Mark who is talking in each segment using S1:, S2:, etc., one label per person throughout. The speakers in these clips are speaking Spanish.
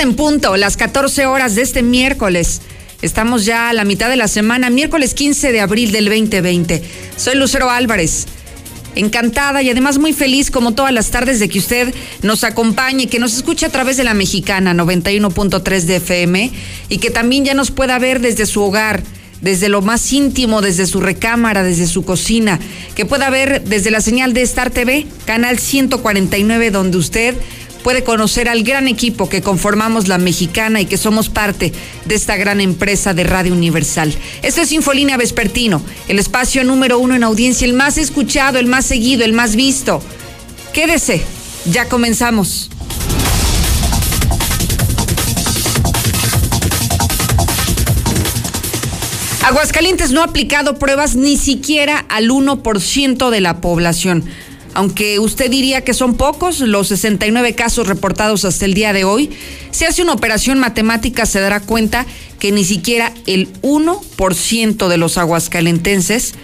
S1: en punto, las 14 horas de este miércoles. Estamos ya a la mitad de la semana, miércoles 15 de abril del 2020. Soy Lucero Álvarez. Encantada y además muy feliz como todas las tardes de que usted nos acompañe, que nos escuche a través de la mexicana 91.3 de FM y que también ya nos pueda ver desde su hogar, desde lo más íntimo, desde su recámara, desde su cocina, que pueda ver desde la señal de Star TV, canal 149, donde usted puede conocer al gran equipo que conformamos la mexicana y que somos parte de esta gran empresa de Radio Universal. Esto es Infolínea Vespertino, el espacio número uno en audiencia, el más escuchado, el más seguido, el más visto. Quédese, ya comenzamos. Aguascalientes no ha aplicado pruebas ni siquiera al 1% de la población aunque usted diría que son pocos, los 69 casos reportados hasta el día de hoy, si hace una operación matemática se dará cuenta que ni siquiera el 1% de los aguascalentenses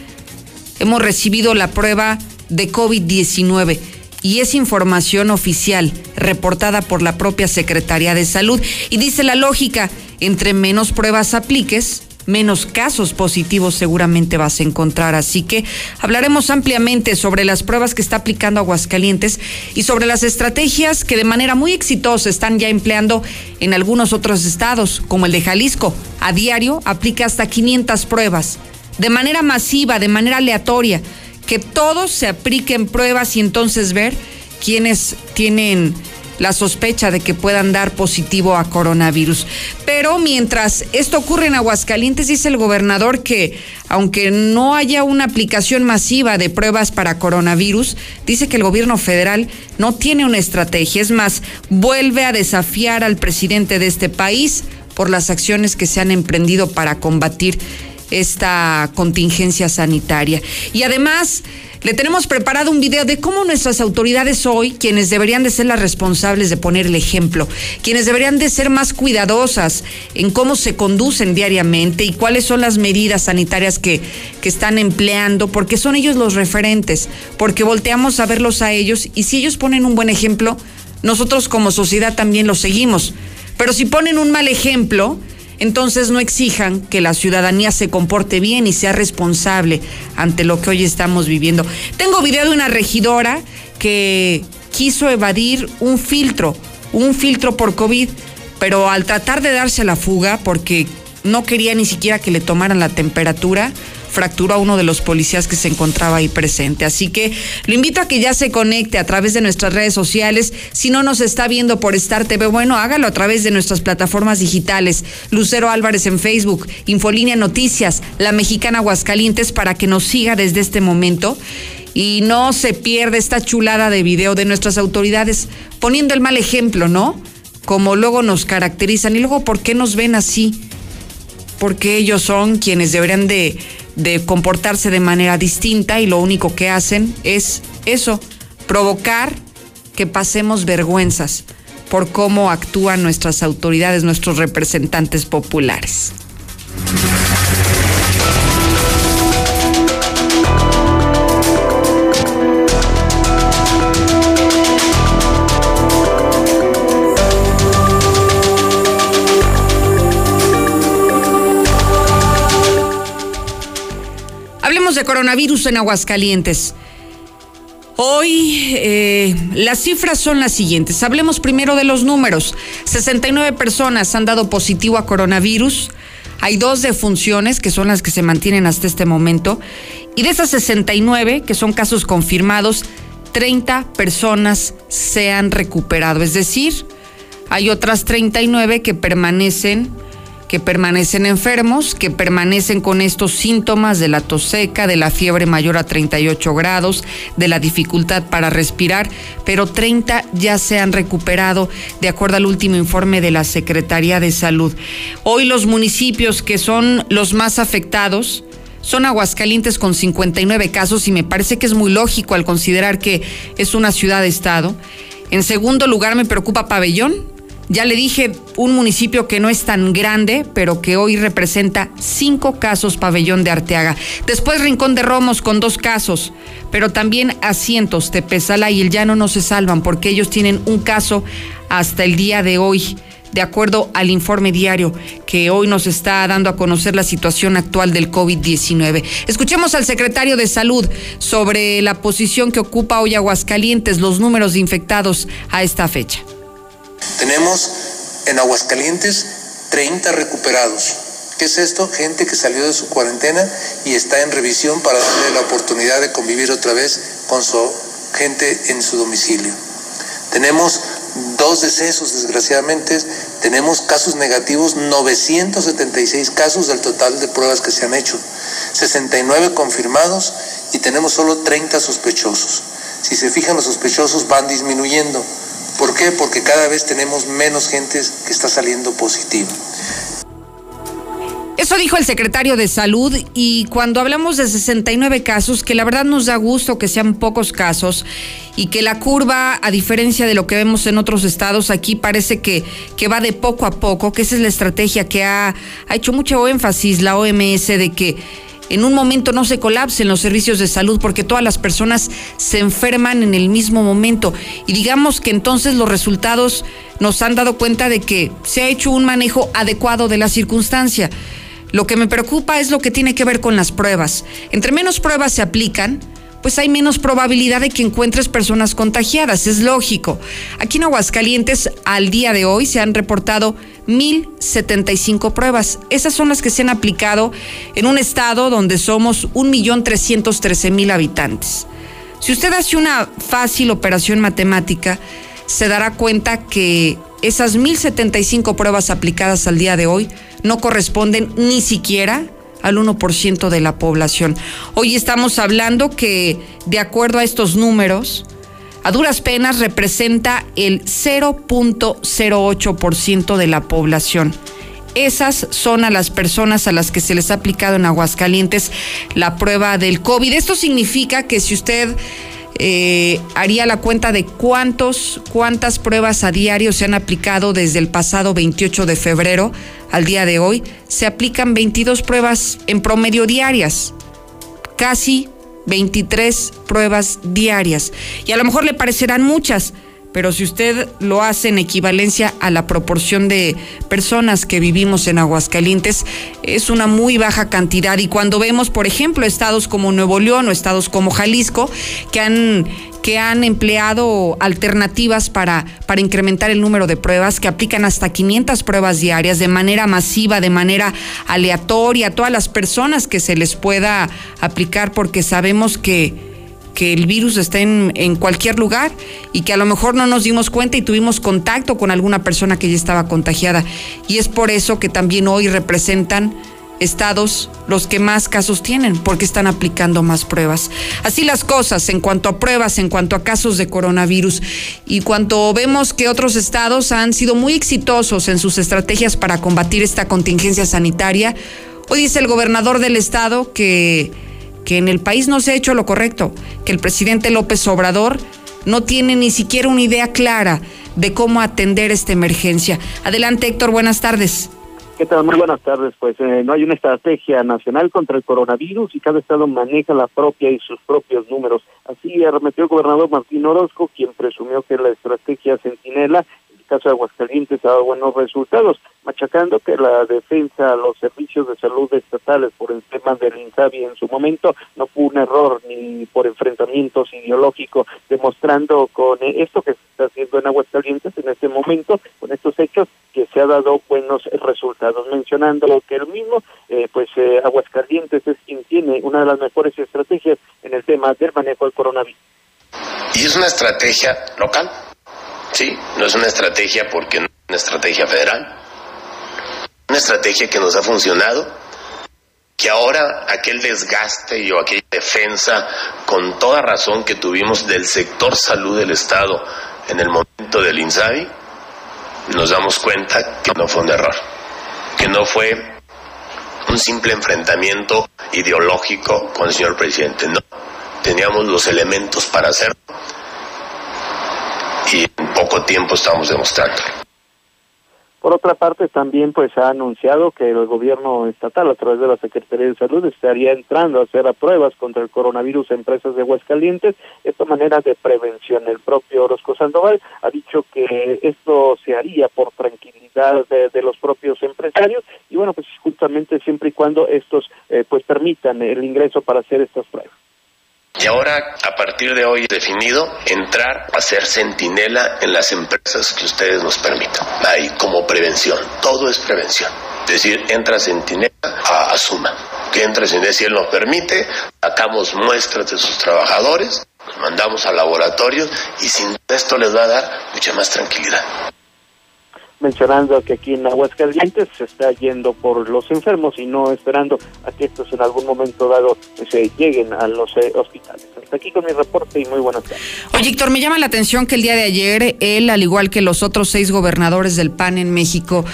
S1: hemos recibido la prueba de COVID-19 y es información oficial reportada por la propia Secretaría de Salud. Y dice la lógica, entre menos pruebas apliques, menos casos positivos seguramente vas a encontrar. Así que hablaremos ampliamente sobre las pruebas que está aplicando Aguascalientes y sobre las estrategias que de manera muy exitosa están ya empleando en algunos otros estados, como el de Jalisco. A diario aplica hasta 500 pruebas, de manera masiva, de manera aleatoria, que todos se apliquen pruebas y entonces ver quiénes tienen la sospecha de que puedan dar positivo a coronavirus. Pero mientras esto ocurre en Aguascalientes, dice el gobernador que aunque no haya una aplicación masiva de pruebas para coronavirus, dice que el gobierno federal no tiene una estrategia. Es más, vuelve a desafiar al presidente de este país por las acciones que se han emprendido para combatir esta contingencia sanitaria. Y además, le tenemos preparado un video de cómo nuestras autoridades hoy, quienes deberían de ser las responsables de poner el ejemplo, quienes deberían de ser más cuidadosas en cómo se conducen diariamente y cuáles son las medidas sanitarias que, que están empleando, porque son ellos los referentes, porque volteamos a verlos a ellos y si ellos ponen un buen ejemplo, nosotros como sociedad también lo seguimos. Pero si ponen un mal ejemplo, entonces no exijan que la ciudadanía se comporte bien y sea responsable ante lo que hoy estamos viviendo. Tengo video de una regidora que quiso evadir un filtro, un filtro por COVID, pero al tratar de darse la fuga, porque no quería ni siquiera que le tomaran la temperatura, fracturó a uno de los policías que se encontraba ahí presente. Así que lo invito a que ya se conecte a través de nuestras redes sociales. Si no nos está viendo por Star TV, bueno, hágalo a través de nuestras plataformas digitales. Lucero Álvarez en Facebook, Infolínea Noticias, La Mexicana Aguascalientes, para que nos siga desde este momento y no se pierda esta chulada de video de nuestras autoridades poniendo el mal ejemplo, ¿no? Como luego nos caracterizan y luego por qué nos ven así, porque ellos son quienes deberían de de comportarse de manera distinta y lo único que hacen es eso, provocar que pasemos vergüenzas por cómo actúan nuestras autoridades, nuestros representantes populares. De coronavirus en Aguascalientes. Hoy eh, las cifras son las siguientes. Hablemos primero de los números. 69 personas han dado positivo a coronavirus. Hay dos defunciones que son las que se mantienen hasta este momento. Y de esas 69, que son casos confirmados, 30 personas se han recuperado. Es decir, hay otras 39 que permanecen que permanecen enfermos, que permanecen con estos síntomas de la tos seca, de la fiebre mayor a 38 grados, de la dificultad para respirar, pero 30 ya se han recuperado de acuerdo al último informe de la Secretaría de Salud. Hoy los municipios que son los más afectados, son Aguascalientes con 59 casos y me parece que es muy lógico al considerar que es una ciudad-estado. En segundo lugar me preocupa Pabellón, ya le dije, un municipio que no es tan grande, pero que hoy representa cinco casos pabellón de Arteaga. Después Rincón de Romos con dos casos, pero también Asientos, Tepezala y El Llano no se salvan porque ellos tienen un caso hasta el día de hoy de acuerdo al informe diario que hoy nos está dando a conocer la situación actual del COVID-19. Escuchemos al secretario de Salud sobre la posición que ocupa hoy Aguascalientes, los números de infectados a esta fecha.
S2: Tenemos en Aguascalientes 30 recuperados. ¿Qué es esto? Gente que salió de su cuarentena y está en revisión para darle la oportunidad de convivir otra vez con su gente en su domicilio. Tenemos dos decesos, desgraciadamente. Tenemos casos negativos, 976 casos del total de pruebas que se han hecho. 69 confirmados y tenemos solo 30 sospechosos. Si se fijan, los sospechosos van disminuyendo. ¿Por qué? Porque cada vez tenemos menos gente que está saliendo positiva.
S1: Eso dijo el secretario de Salud y cuando hablamos de 69 casos, que la verdad nos da gusto que sean pocos casos y que la curva, a diferencia de lo que vemos en otros estados, aquí parece que, que va de poco a poco, que esa es la estrategia que ha, ha hecho mucho énfasis la OMS de que en un momento no se colapsen los servicios de salud porque todas las personas se enferman en el mismo momento. Y digamos que entonces los resultados nos han dado cuenta de que se ha hecho un manejo adecuado de la circunstancia. Lo que me preocupa es lo que tiene que ver con las pruebas. Entre menos pruebas se aplican, pues hay menos probabilidad de que encuentres personas contagiadas, es lógico. Aquí en Aguascalientes, al día de hoy, se han reportado 1.075 pruebas. Esas son las que se han aplicado en un estado donde somos 1.313.000 habitantes. Si usted hace una fácil operación matemática, se dará cuenta que esas 1.075 pruebas aplicadas al día de hoy no corresponden ni siquiera al 1% de la población. Hoy estamos hablando que, de acuerdo a estos números, a duras penas representa el 0.08% de la población. Esas son a las personas a las que se les ha aplicado en Aguascalientes la prueba del COVID. Esto significa que si usted eh, haría la cuenta de cuántos, cuántas pruebas a diario se han aplicado desde el pasado 28 de febrero al día de hoy. Se aplican 22 pruebas en promedio diarias, casi 23 pruebas diarias. Y a lo mejor le parecerán muchas, pero si usted lo hace en equivalencia a la proporción de personas que vivimos en Aguascalientes, es una muy baja cantidad. Y cuando vemos, por ejemplo, estados como Nuevo León o estados como Jalisco, que han que han empleado alternativas para, para incrementar el número de pruebas, que aplican hasta 500 pruebas diarias de manera masiva, de manera aleatoria, a todas las personas que se les pueda aplicar, porque sabemos que, que el virus está en, en, cualquier lugar y que a lo mejor no nos dimos cuenta y tuvimos contacto con alguna persona que ya estaba contagiada. Y es por eso que también hoy representan estados los que más casos tienen, porque están aplicando más pruebas. Así las cosas en cuanto a pruebas, en cuanto a casos de coronavirus. Y cuanto vemos que otros estados han sido muy exitosos en sus estrategias para combatir esta contingencia sanitaria, hoy dice el gobernador del estado que que en el país no se ha hecho lo correcto, que el presidente López Obrador no tiene ni siquiera una idea clara de cómo atender esta emergencia. Adelante, Héctor, buenas tardes.
S3: ¿Qué tal? Muy buenas tardes. Pues eh, no hay una estrategia nacional contra el coronavirus y cada estado maneja la propia y sus propios números. Así arremetió el gobernador Martín Orozco, quien presumió que la estrategia Centinela caso Aguascalientes ha dado buenos resultados, machacando que la defensa a los servicios de salud estatales por el tema del INSABI en su momento no fue un error ni por enfrentamientos ideológicos, demostrando con esto que se está haciendo en Aguascalientes en este momento, con estos hechos, que se ha dado buenos resultados, mencionando que el mismo, eh, pues eh, Aguascalientes es quien tiene una de las mejores estrategias en el tema del manejo del coronavirus.
S4: Y es una estrategia local, ¿sí? No es una estrategia porque no es una estrategia federal. Una estrategia que nos ha funcionado, que ahora aquel desgaste o aquella defensa con toda razón que tuvimos del sector salud del Estado en el momento del INSABI, nos damos cuenta que no fue un error, que no fue un simple enfrentamiento ideológico con el señor presidente, no. Teníamos los elementos para hacerlo poco tiempo estamos demostrando.
S3: Por otra parte, también pues ha anunciado que el gobierno estatal, a través de la Secretaría de Salud, estaría entrando a hacer pruebas contra el coronavirus a empresas de Aguascalientes, esta manera de prevención. El propio Orozco Sandoval ha dicho que esto se haría por tranquilidad de, los propios empresarios y bueno, pues justamente siempre y cuando estos eh, pues permitan el ingreso para hacer estas pruebas.
S4: Y ahora, a partir de hoy, definido, entrar a ser centinela en las empresas que ustedes nos permitan. Ahí como prevención, todo es prevención. Es decir, entra centinela a Asuma. Que entra centinela, si él nos permite, sacamos muestras de sus trabajadores, los mandamos al laboratorio y sin esto les va a dar mucha más tranquilidad
S3: mencionando que aquí en Aguascalientes se está yendo por los enfermos y no esperando a que estos en algún momento dado se lleguen a los eh, hospitales. Hasta aquí con mi reporte y muy buenas tardes.
S1: Oye, Héctor, me llama la atención que el día de ayer él, al igual que los otros seis gobernadores del PAN en México,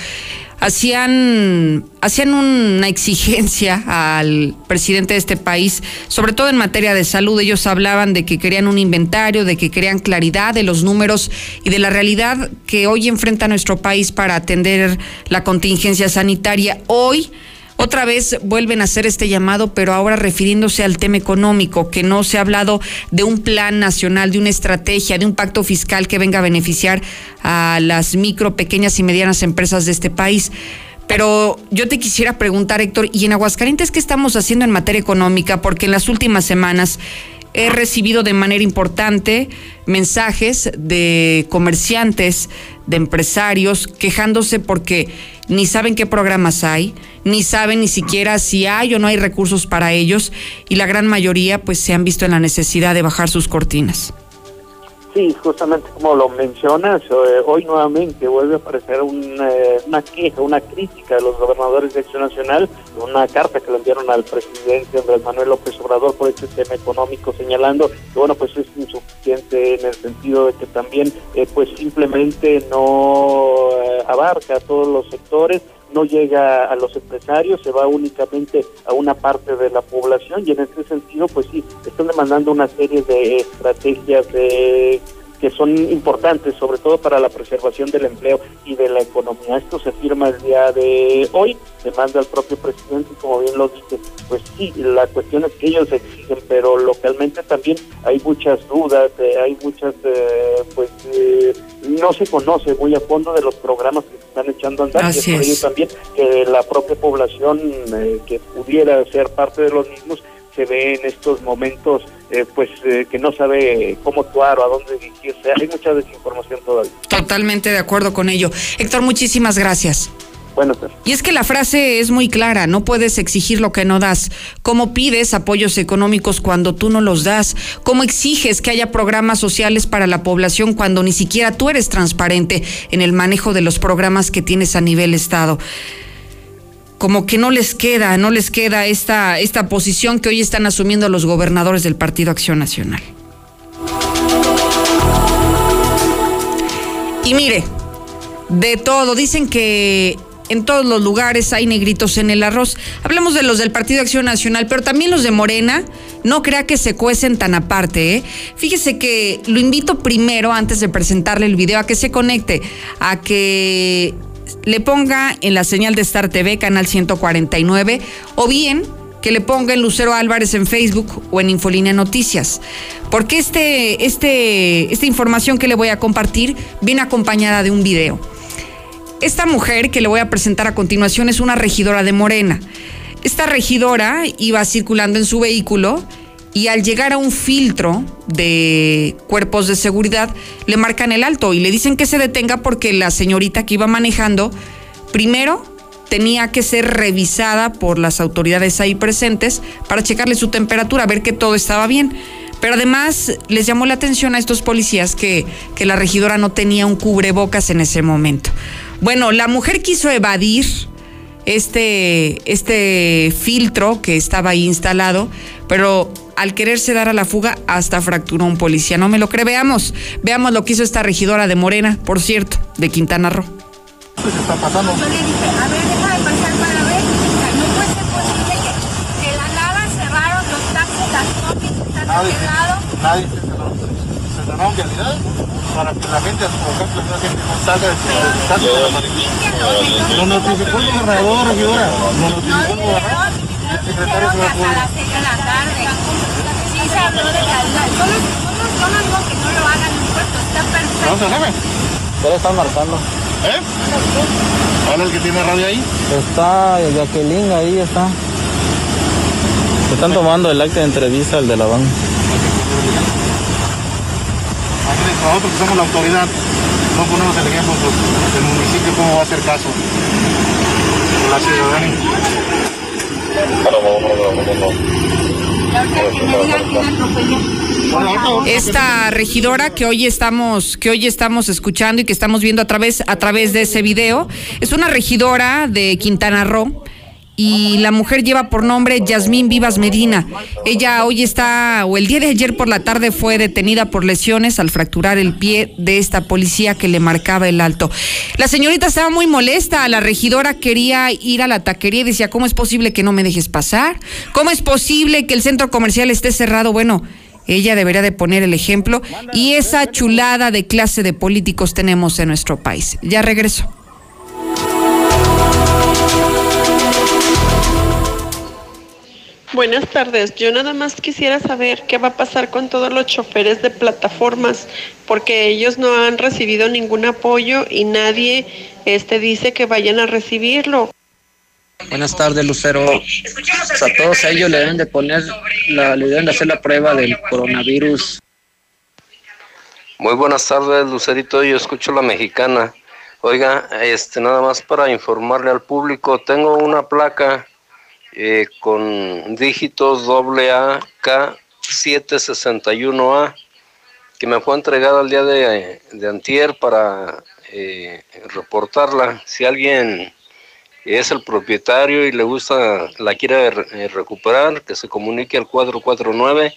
S1: hacían, hacían una exigencia al presidente de este país, sobre todo en materia de salud. Ellos hablaban de que querían un inventario, de que querían claridad de los números y de la realidad que hoy enfrenta nuestro país para atender la contingencia sanitaria. Hoy otra vez vuelven a hacer este llamado, pero ahora refiriéndose al tema económico, que no se ha hablado de un plan nacional, de una estrategia, de un pacto fiscal que venga a beneficiar a las micro, pequeñas y medianas empresas de este país. Pero yo te quisiera preguntar, Héctor, ¿y en Aguascalientes qué estamos haciendo en materia económica? Porque en las últimas semanas he recibido de manera importante mensajes de comerciantes, de empresarios, quejándose porque ni saben qué programas hay, ni saben ni siquiera si hay o no hay recursos para ellos y la gran mayoría pues se han visto en la necesidad de bajar sus cortinas.
S3: Sí, justamente como lo mencionas, eh, hoy nuevamente vuelve a aparecer eh, una queja, una crítica de los gobernadores de Acción Nacional, una carta que le enviaron al presidente Andrés Manuel López Obrador por este tema económico, señalando que bueno, pues es insuficiente en el sentido de que también eh, pues simplemente no abarca a todos los sectores, no llega a los empresarios, se va únicamente a una parte de la población y en ese sentido, pues sí, están demandando una serie de estrategias de que son importantes, sobre todo para la preservación del empleo y de la economía. Esto se firma el día de hoy, demanda al propio presidente y como bien lo dice, pues sí, la cuestión es que ellos exigen, pero localmente también hay muchas dudas, eh, hay muchas, eh, pues eh, no se conoce muy a fondo de los programas que se están echando a andar y es por ello también que la propia población que pudiera ser parte de los mismos se ve en estos momentos eh, pues eh, que no sabe cómo actuar o a dónde dirigirse. Hay mucha desinformación todavía.
S1: Totalmente de acuerdo con ello. Héctor, muchísimas gracias.
S3: Bueno,
S1: y es que la frase es muy clara, no puedes exigir lo que no das. ¿Cómo pides apoyos económicos cuando tú no los das? ¿Cómo exiges que haya programas sociales para la población cuando ni siquiera tú eres transparente en el manejo de los programas que tienes a nivel Estado? Como que no les queda, no les queda esta, esta posición que hoy están asumiendo los gobernadores del Partido Acción Nacional. Y mire, de todo, dicen que en todos los lugares hay negritos en el arroz. Hablemos de los del Partido Acción Nacional, pero también los de Morena. No crea que se cuecen tan aparte. ¿eh? Fíjese que lo invito primero, antes de presentarle el video, a que se conecte, a que le ponga en la señal de Star TV, canal 149, o bien que le ponga en Lucero Álvarez en Facebook o en Infolínea Noticias. Porque este, este, esta información que le voy a compartir viene acompañada de un video. Esta mujer que le voy a presentar a continuación es una regidora de Morena. Esta regidora iba circulando en su vehículo y al llegar a un filtro de cuerpos de seguridad le marcan el alto y le dicen que se detenga porque la señorita que iba manejando primero tenía que ser revisada por las autoridades ahí presentes para checarle su temperatura, ver que todo estaba bien. Pero además les llamó la atención a estos policías que, que la regidora no tenía un cubrebocas en ese momento. Bueno, la mujer quiso evadir este, este filtro que estaba ahí instalado, pero al quererse dar a la fuga hasta fracturó un policía. No me lo cree, veamos, veamos lo que hizo esta regidora de Morena, por cierto, de Quintana Roo.
S5: ¿Qué está pasando? Yo le dije, a ver, deja de pasar para ver, no puede ser posible que, que la nada cerraron los taxis, las copias están nadie, cerrados. Nadie se cerró,
S6: vialidad para que la gente, por ejemplo, la gente no salga de Lo notificó el gobernador, regidora. Lo notificó el gobernador. El secretario se va a
S5: a las 6 de se. Yo no, yo no digo que no lo hagan en puerto, está perfecto.
S6: ¿Dónde se?
S7: Ya le están marcando.
S6: ¿Eh? ¿Cuál es el que tiene radio ahí?
S7: Está Jacqueline, ahí está. Están tomando el acta de entrevista al de la van.
S6: Aquí nosotros que somos la autoridad, no ponemos el ejemplo pues, del municipio cómo va a hacer caso. La ciudadanía.
S1: Esta regidora que hoy estamos, que hoy estamos escuchando y que estamos viendo a través, a través de ese video, es una regidora de Quintana Roo. Y la mujer lleva por nombre Yasmín Vivas Medina. Ella hoy está, o el día de ayer por la tarde fue detenida por lesiones al fracturar el pie de esta policía que le marcaba el alto. La señorita estaba muy molesta, la regidora quería ir a la taquería y decía, ¿cómo es posible que no me dejes pasar? ¿Cómo es posible que el centro comercial esté cerrado? Bueno, ella debería de poner el ejemplo y esa chulada de clase de políticos tenemos en nuestro país. Ya regreso.
S8: Buenas tardes. Yo nada más quisiera saber qué va a pasar con todos los choferes de plataformas, porque ellos no han recibido ningún apoyo y nadie este dice que vayan a recibirlo.
S7: Buenas tardes, Lucero. Pues a todos ellos le deben de poner, la, le deben de hacer la prueba del coronavirus.
S9: Muy buenas tardes, Lucerito. Yo escucho la mexicana. Oiga, este, nada más para informarle al público, tengo una placa eh, con dígitos AK 761A que me fue entregada el día de, de antier para eh, reportarla. Si alguien es el propietario y le gusta, la quiere eh, recuperar, que se comunique al 449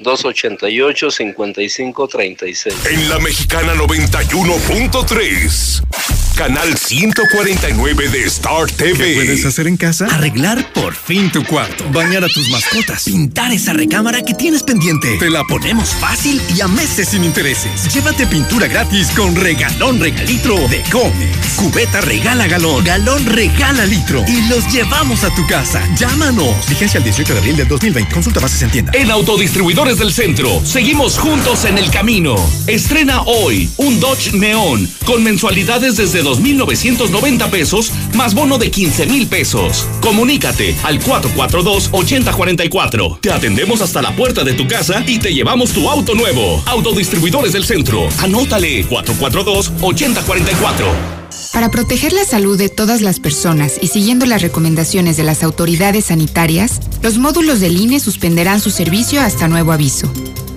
S9: 288 5536.
S10: En la mexicana 91.3. Canal 149 de Star TV.
S11: ¿Qué puedes hacer en casa? Arreglar por fin tu cuarto. Bañar a tus mascotas. Pintar esa recámara que tienes pendiente. Te la ponemos fácil y a meses sin intereses. Llévate pintura gratis con regalón regalitro de Comex. Cubeta regala galón. Galón regala litro. Y los llevamos a tu casa. Llámanos. Vigencia el 18 de abril del 2020. Consulta bases en tienda.
S12: En Autodistribuidores del Centro, seguimos juntos en el camino. Estrena hoy un Dodge Neon con mensualidades desde 2.990 pesos más bono de 15 mil pesos. Comunícate al 442-8044. Te atendemos hasta la puerta de tu casa y te llevamos tu auto nuevo. Autodistribuidores del Centro. Anótale 442-8044.
S13: Para proteger la salud de todas las personas y siguiendo las recomendaciones de las autoridades sanitarias, los módulos del INE suspenderán su servicio hasta nuevo aviso.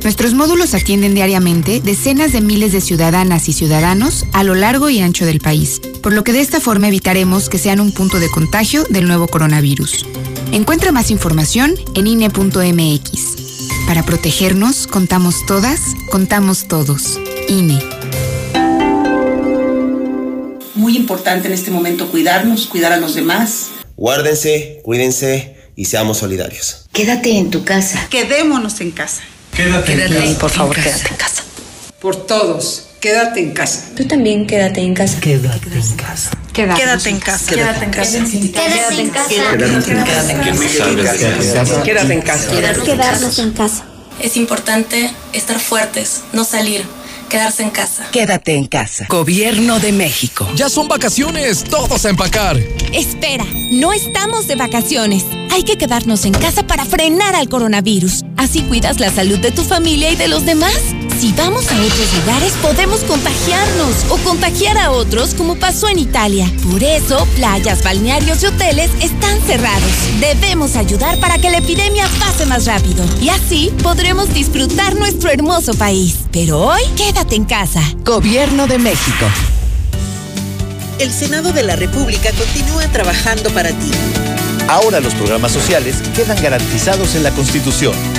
S13: Nuestros módulos atienden diariamente decenas de miles de ciudadanas y ciudadanos a lo largo y ancho del país, por lo que de esta forma evitaremos que sean un punto de contagio del nuevo coronavirus. Encuentra más información en INE.mx. Para protegernos, contamos todas, contamos todos. INE.
S14: Muy importante en este momento cuidarnos, cuidar a los demás.
S15: Guárdense, cuídense y seamos solidarios.
S14: Quédate en tu casa. Quedémonos en casa.
S6: Quédate,
S14: Quédate
S6: en casa.
S14: por favor, quédate en casa.
S1: Por todos, quédate en casa.
S14: Tú también quédate en casa.
S11: Quédate en casa.
S14: Quédate en casa. Quédate en casa.
S5: Quédate en casa.
S14: Quédate en casa.
S5: Quedarnos en casa.
S16: Es importante estar fuertes, no salir, quedarse en casa.
S17: Quédate en casa. Gobierno de México.
S18: Ya son vacaciones, todos a empacar.
S19: Espera, no estamos de vacaciones. Hay que quedarnos en casa para frenar al coronavirus. Así cuidas la salud de tu familia y de los demás. Si vamos a otros lugares podemos contagiarnos o contagiar a otros como pasó en Italia. Por eso, playas, balnearios y hoteles están cerrados. Debemos ayudar para que la epidemia pase más rápido y así podremos disfrutar nuestro hermoso país. Pero hoy, quédate en casa.
S17: Gobierno de México.
S20: El Senado de la República continúa trabajando para ti.
S21: Ahora los programas sociales quedan garantizados en la Constitución.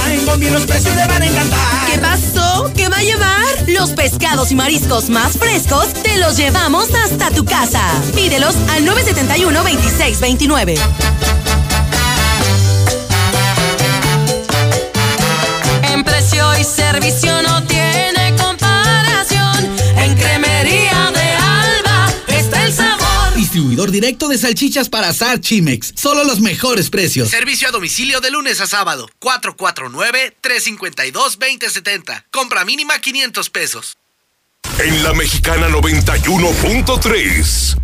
S11: Gombi los precios le van a encantar.
S22: ¿Qué pasó? ¿Qué va a llevar? Los pescados y mariscos más frescos te los llevamos hasta tu casa. Pídelos al 971-2629.
S23: En precio y servicio no tiene
S24: Distribuidor directo de salchichas para asar Chimex. Solo los mejores precios.
S25: Servicio a domicilio de lunes a sábado. 449-352-2070. Compra mínima 500 pesos.
S4: En la mexicana 91.3.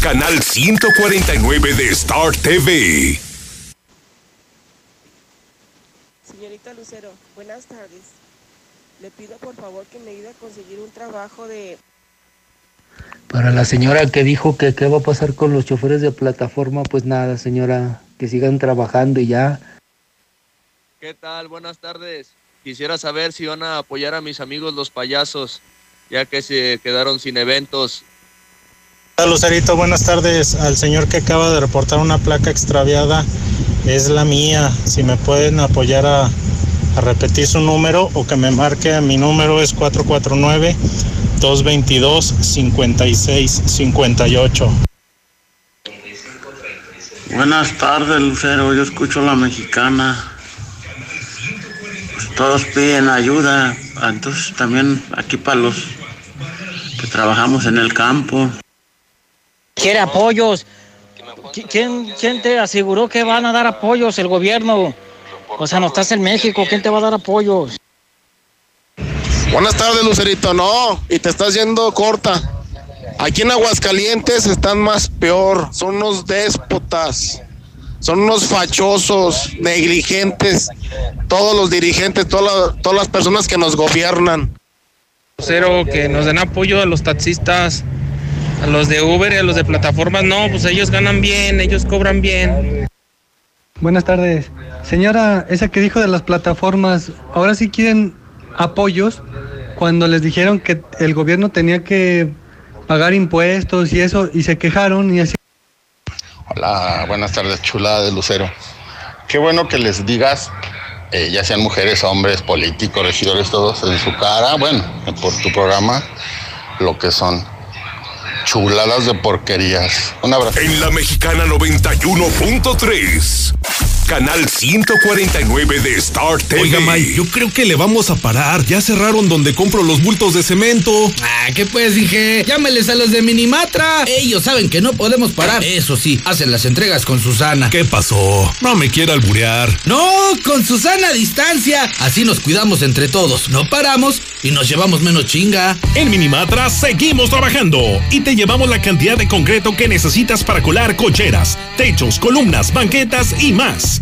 S4: Canal 149 de Star TV.
S26: Señorita Lucero, buenas tardes. Le pido por favor que me ayude a conseguir un trabajo de...
S27: Para la señora que dijo que qué va a pasar con los choferes de plataforma, pues nada, señora, que sigan trabajando y ya.
S28: ¿Qué tal? Buenas tardes. Quisiera saber si van a apoyar a mis amigos los payasos, ya que se quedaron sin eventos.
S29: Hola Lucerito, buenas tardes. Al señor que acaba de reportar una placa extraviada, es la mía. Si me pueden apoyar a, a repetir su número o que me marque, mi número es 449 222 5658.
S30: Buenas tardes, Lucero. Yo escucho la mexicana. Pues todos piden ayuda. Entonces también aquí para los que trabajamos en el campo.
S31: Quiere apoyos. ¿Qui- ¿Quién, ¿Quién te aseguró que van a dar apoyos? El gobierno. O sea, no estás en México. ¿Quién te va a dar apoyos?
S32: Buenas tardes, Lucerito. No, y te estás yendo corta. Aquí en Aguascalientes están más peor. Son unos déspotas. Son unos fachosos, negligentes. Todos los dirigentes, todas las- todas las personas que nos gobiernan.
S33: Cero, que nos den apoyo a los taxistas, a los de Uber y a los de plataformas. No, pues ellos ganan bien, ellos cobran bien.
S34: Buenas tardes. Señora, esa que dijo de las plataformas, ahora sí quieren apoyos cuando les dijeron que el gobierno tenía que pagar impuestos y eso, y se quejaron y así.
S35: Hola, buenas tardes, chulada de Lucero. Qué bueno que les digas, eh, ya sean mujeres, hombres, políticos, regidores, todos en su cara, bueno, por tu programa, lo que son chuladas de porquerías. Un abrazo.
S4: En la mexicana 91.3. Canal 149 de Star TV.
S36: Oiga, May, yo creo que le vamos a parar. Ya cerraron donde compro los bultos de cemento.
S24: Ah, ¿qué pues, dije? Llámeles a los de Minimatra. Ellos saben que no podemos parar. Eso sí, hacen las entregas con Susana.
S36: ¿Qué pasó? No me quiera alburear.
S24: No, con Susana a distancia. Así nos cuidamos entre todos. No paramos y nos llevamos menos chinga.
S37: En Minimatra seguimos trabajando y te llevamos la cantidad de concreto que necesitas para colar cocheras, techos, columnas, banquetas y más.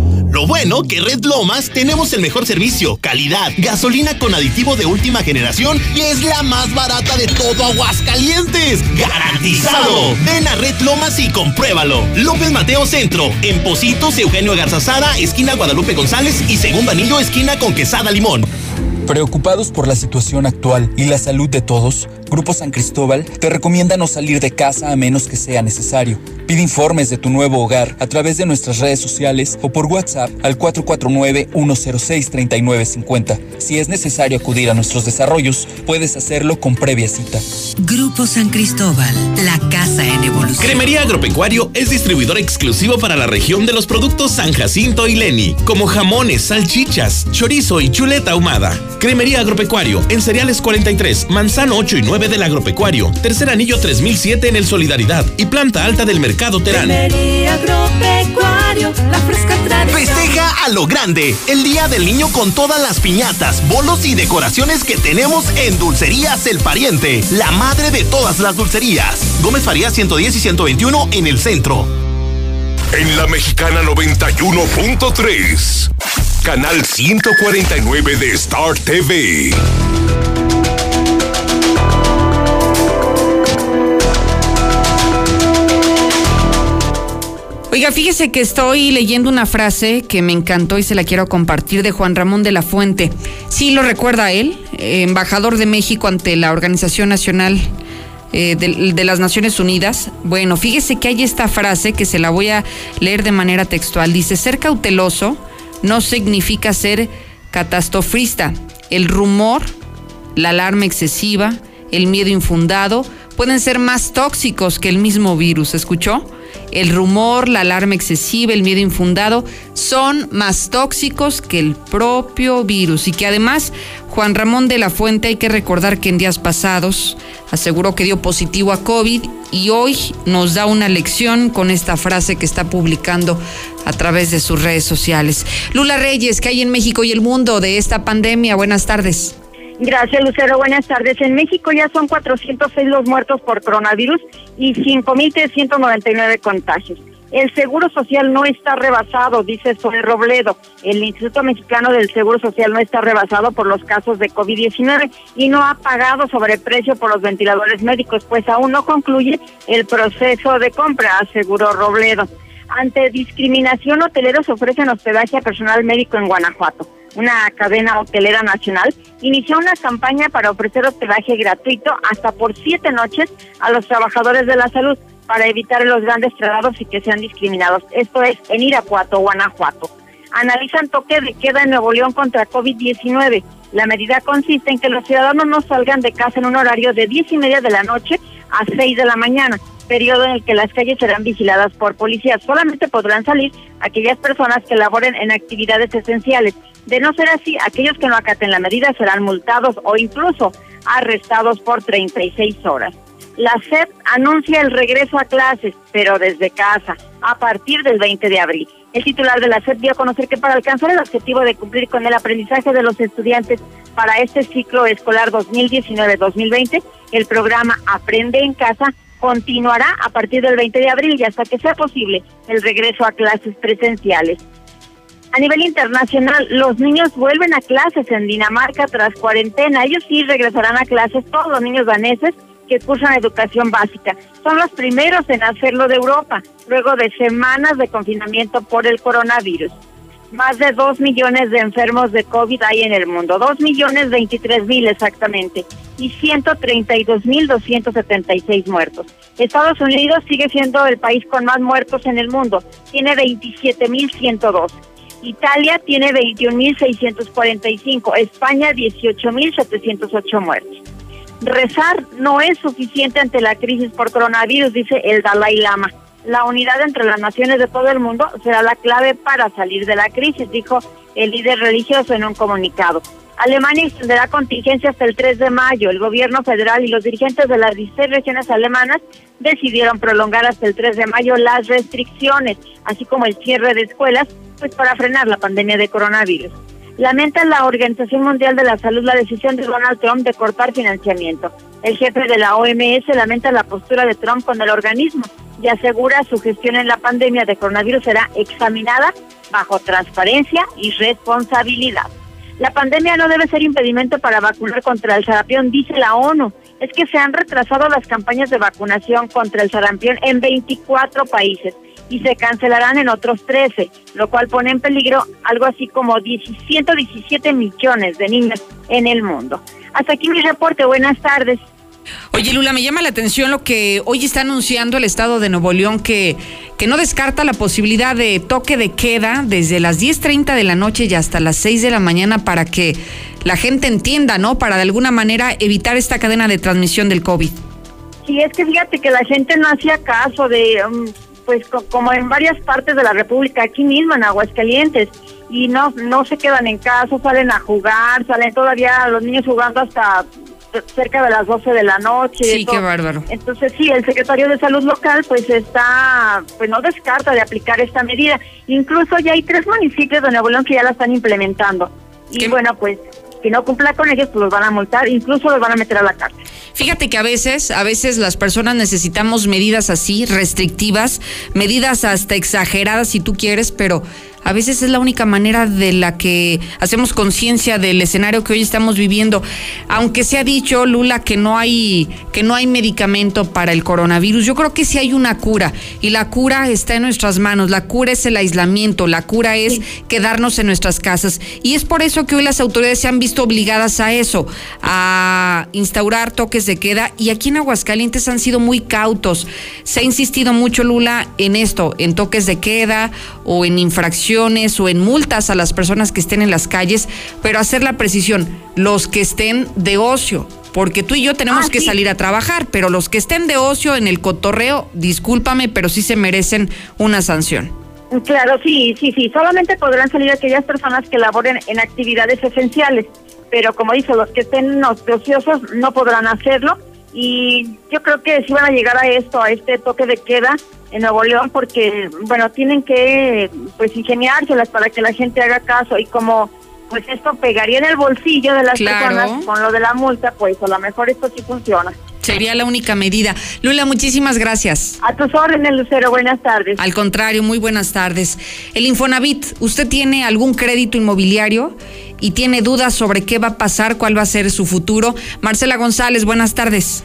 S12: Lo bueno que Red Lomas tenemos el mejor servicio, calidad, gasolina con aditivo de última generación y es la más barata de todo Aguascalientes. ¡Garantizado! Ven a Red Lomas y compruébalo. López Mateo Centro, en Positos, Eugenio Garzazada, esquina Guadalupe González y segundo anillo, esquina con Quesada Limón.
S38: Preocupados por la situación actual y la salud de todos, Grupo San Cristóbal te recomienda no salir de casa a menos que sea necesario. Pide informes de tu nuevo hogar a través de nuestras redes sociales o por WhatsApp al 449-106-3950. Si es necesario acudir a nuestros desarrollos, puedes hacerlo con previa cita.
S39: Grupo San Cristóbal, la casa en evolución.
S12: Cremería Agropecuario es distribuidor exclusivo para la región de los productos San Jacinto y Leni, como jamones, salchichas, chorizo y chuleta ahumada. Cremería Agropecuario en Cereales 43, Manzano 8 y 9 del Agropecuario, Tercer Anillo 3007 en el Solidaridad y Planta Alta del Mercado Terán.
S19: Cremería Agropecuario, la fresca tradición.
S12: Festeja a lo grande el Día del Niño con todas las piñatas, bolos y decoraciones que tenemos en Dulcerías El Pariente, la madre de todas las dulcerías. Gómez Farías 110 y 121 en el centro.
S4: En la Mexicana 91.3, canal 149 de Star TV.
S1: Oiga, fíjese que estoy leyendo una frase que me encantó y se la quiero compartir de Juan Ramón de la Fuente. Sí lo recuerda él, eh, embajador de México ante la Organización Nacional eh, de, de las Naciones Unidas. Bueno, fíjese que hay esta frase que se la voy a leer de manera textual. Dice, ser cauteloso no significa ser catastrofista. El rumor, la alarma excesiva, el miedo infundado pueden ser más tóxicos que el mismo virus. ¿Escuchó? El rumor, la alarma excesiva, el miedo infundado son más tóxicos que el propio virus y que además Juan Ramón de la Fuente hay que recordar que en días pasados aseguró que dio positivo a COVID y hoy nos da una lección con esta frase que está publicando a través de sus redes sociales. Lula Reyes, ¿qué hay en México y el mundo de esta pandemia? Buenas tardes.
S40: Gracias, Lucero. Buenas tardes. En México ya son 406 los muertos por coronavirus y 5.399 contagios. El Seguro Social no está rebasado, dice Zoe Robledo. El Instituto Mexicano del Seguro Social no está rebasado por los casos de COVID-19 y no ha pagado sobreprecio por los ventiladores médicos, pues aún no concluye el proceso de compra, aseguró Robledo. Ante discriminación, hoteleros ofrecen hospedaje a personal médico en Guanajuato una cadena hotelera nacional, inició una campaña para ofrecer hospedaje gratuito hasta por siete noches a los trabajadores de la salud para evitar los grandes traslados y que sean discriminados. Esto es en Irapuato, Guanajuato. Analizan toque de queda en Nuevo León contra COVID-19. La medida consiste en que los ciudadanos no salgan de casa en un horario de diez y media de la noche a seis de la mañana periodo en el que las calles serán vigiladas por policías. Solamente podrán salir aquellas personas que laboren en actividades esenciales. De no ser así, aquellos que no acaten la medida serán multados o incluso arrestados por 36 horas. La SEP anuncia el regreso a clases, pero desde casa, a partir del 20 de abril. El titular de la SEP dio a conocer que para alcanzar el objetivo de cumplir con el aprendizaje de los estudiantes para este ciclo escolar 2019-2020, el programa Aprende en Casa continuará a partir del 20 de abril y hasta que sea posible el regreso a clases presenciales. A nivel internacional, los niños vuelven a clases en Dinamarca tras cuarentena. Ellos sí regresarán a clases, todos los niños daneses que cursan educación básica. Son los primeros en hacerlo de Europa, luego de semanas de confinamiento por el coronavirus. Más de dos millones de enfermos de COVID hay en el mundo, dos millones veintitrés mil exactamente, y 132 mil 276 muertos. Estados Unidos sigue siendo el país con más muertos en el mundo, tiene 27 mil 102. Italia tiene 21.645, España 18.708 muertos. Rezar no es suficiente ante la crisis por coronavirus, dice el Dalai Lama. La unidad entre las naciones de todo el mundo será la clave para salir de la crisis, dijo el líder religioso en un comunicado. Alemania extenderá contingencia hasta el 3 de mayo. El gobierno federal y los dirigentes de las 16 regiones alemanas decidieron prolongar hasta el 3 de mayo las restricciones, así como el cierre de escuelas, pues para frenar la pandemia de coronavirus. Lamenta la Organización Mundial de la Salud la decisión de Donald Trump de cortar financiamiento. El jefe de la OMS lamenta la postura de Trump con el organismo y asegura su gestión en la pandemia de coronavirus será examinada bajo transparencia y responsabilidad. La pandemia no debe ser impedimento para vacunar contra el sarampión, dice la ONU. Es que se han retrasado las campañas de vacunación contra el sarampión en 24 países y se cancelarán en otros 13, lo cual pone en peligro algo así como 117 millones de niños en el mundo. Hasta aquí mi reporte. Buenas tardes.
S1: Oye, Lula, me llama la atención lo que hoy está anunciando el Estado de Nuevo León, que, que no descarta la posibilidad de toque de queda desde las 10.30 de la noche y hasta las 6 de la mañana para que la gente entienda, ¿no? Para de alguna manera evitar esta cadena de transmisión del COVID.
S40: Sí, es que fíjate que la gente no hacía caso de, um, pues como en varias partes de la República, aquí mismo en Aguascalientes, y no, no se quedan en casa, salen a jugar, salen todavía los niños jugando hasta cerca de las 12 de la noche.
S1: Sí, qué bárbaro.
S40: Entonces sí, el secretario de Salud local pues está, pues no descarta de aplicar esta medida. Incluso ya hay tres municipios de Nuevo León que ya la están implementando. Y bueno, pues si no cumpla con ellos, pues los van a multar, incluso los van a meter a la cárcel.
S1: Fíjate que a veces, a veces las personas necesitamos medidas así, restrictivas, medidas hasta exageradas si tú quieres, pero a veces es la única manera de la que hacemos conciencia del escenario que hoy estamos viviendo. Aunque se ha dicho, Lula, que no hay, que no hay medicamento para el coronavirus, yo creo que sí hay una cura. Y la cura está en nuestras manos. La cura es el aislamiento, la cura es quedarnos en nuestras casas. Y es por eso que hoy las autoridades se han visto obligadas a eso, a instaurar toques de queda. Y aquí en Aguascalientes han sido muy cautos. Se ha insistido mucho, Lula, en esto, en toques de queda o en o en multas a las personas que estén en las calles, pero hacer la precisión, los que estén de ocio, porque tú y yo tenemos ah, que salir a trabajar, pero los que estén de ocio en el cotorreo, discúlpame, pero sí se merecen una sanción.
S40: Claro, sí, sí, sí, solamente podrán salir aquellas personas que laboren en actividades esenciales, pero como dice, los que estén ociosos no podrán hacerlo y yo creo que sí van a llegar a esto, a este toque de queda, en Nuevo León porque, bueno, tienen que pues ingeniárselas para que la gente haga caso y como pues esto pegaría en el bolsillo de las personas con lo de la multa, pues a lo mejor esto sí funciona.
S1: Sería la única medida. Lula, muchísimas gracias.
S40: A tus órdenes, Lucero. Buenas tardes.
S1: Al contrario, muy buenas tardes. El Infonavit, ¿usted tiene algún crédito inmobiliario y tiene dudas sobre qué va a pasar, cuál va a ser su futuro? Marcela González, buenas tardes.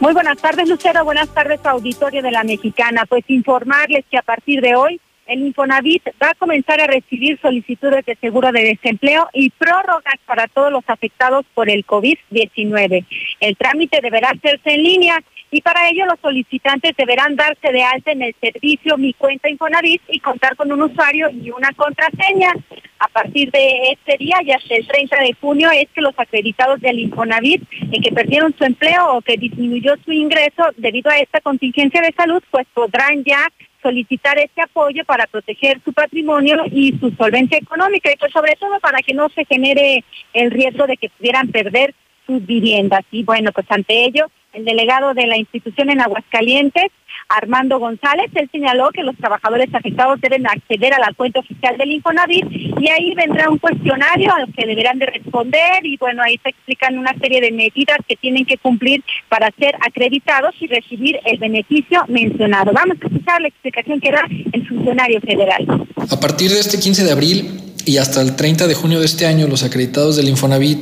S41: Muy buenas tardes, Lucero. Buenas tardes, auditorio de la Mexicana. Pues informarles que a partir de hoy el Infonavit va a comenzar a recibir solicitudes de seguro de desempleo y prórrogas para todos los afectados por el COVID-19. El trámite deberá hacerse en línea y para ello los solicitantes deberán darse de alta en el servicio Mi Cuenta Infonavit y contar con un usuario y una contraseña. A partir de este día y hasta el 30 de junio es que los acreditados del Infonavit en que perdieron su empleo o que disminuyó su ingreso debido a esta contingencia de salud, pues podrán ya solicitar este apoyo para proteger su patrimonio y su solvencia económica y pues sobre todo para que no se genere el riesgo de que pudieran perder sus viviendas. Y bueno, pues ante ello, el delegado de la institución en Aguascalientes, Armando González, él señaló que los trabajadores afectados deben acceder a la cuenta oficial del Infonavit y ahí vendrá un cuestionario al que deberán de responder y bueno, ahí se explican una serie de medidas que tienen que cumplir para ser acreditados y recibir el beneficio mencionado. Vamos a escuchar la explicación que da el funcionario federal.
S32: A partir de este 15 de abril y hasta el 30 de junio de este año, los acreditados del Infonavit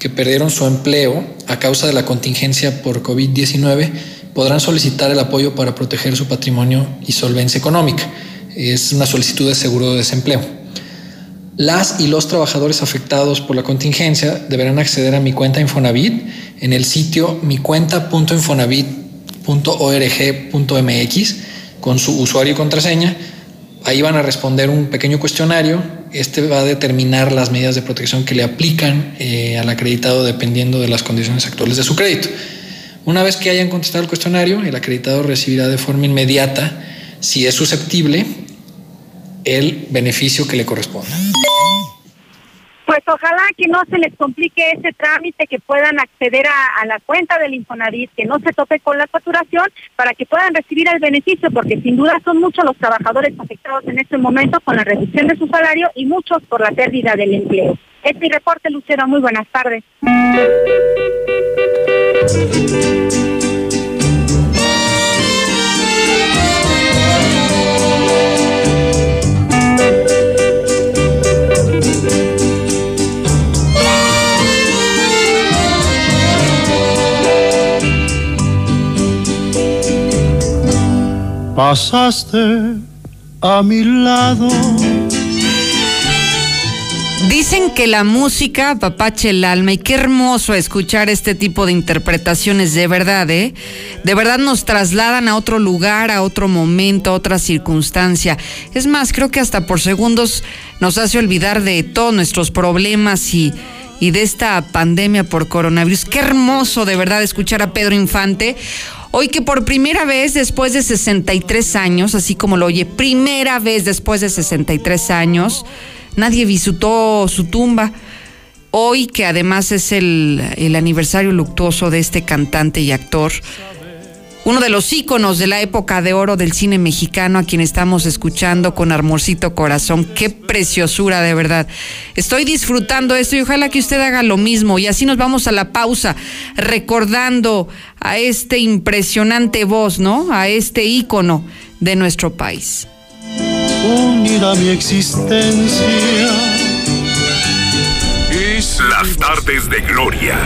S32: que perdieron su empleo a causa de la contingencia por COVID-19 podrán solicitar el apoyo para proteger su patrimonio y solvencia económica. Es una solicitud de seguro de desempleo. Las y los trabajadores afectados por la contingencia deberán acceder a mi cuenta Infonavit en el sitio micuenta.infonavit.org.mx con su usuario y contraseña. Ahí van a responder un pequeño cuestionario Este va a determinar las medidas de protección que le aplican eh, al acreditado dependiendo de las condiciones actuales de su crédito. Una vez que hayan contestado el cuestionario, el acreditado recibirá de forma inmediata, si es susceptible, el beneficio que le corresponda.
S41: Pues ojalá que no se les complique ese trámite, que puedan acceder a, la cuenta del Infonavit, que no se tope con la facturación para que puedan recibir el beneficio, porque sin duda son muchos los trabajadores afectados en este momento con la reducción de su salario y muchos por la pérdida del empleo. Este es mi reporte, Lucero. Muy buenas tardes.
S34: Pasaste a mi lado.
S1: Dicen que la música apapache el alma y qué hermoso escuchar este tipo de interpretaciones, de verdad, ¿eh? De verdad nos trasladan a otro lugar, a otro momento, a otra circunstancia. Es más, creo que hasta por segundos nos hace olvidar de todos nuestros problemas y, y de esta pandemia por coronavirus. Qué hermoso, de verdad, escuchar a Pedro Infante. Hoy que por primera vez después de 63 años, así como lo oye, primera vez después de 63 años, nadie visitó su tumba. Hoy que además es el, el aniversario luctuoso de este cantante y actor, uno de los íconos de la época de oro del cine mexicano, a quien estamos escuchando con Armorcito Corazón. Qué preciosura, de verdad. Estoy disfrutando esto y ojalá que usted haga lo mismo. Y así nos vamos a la pausa, recordando a este impresionante voz, ¿no? A este ícono de nuestro país.
S34: Unida mi existencia.
S4: Las tardes de gloria.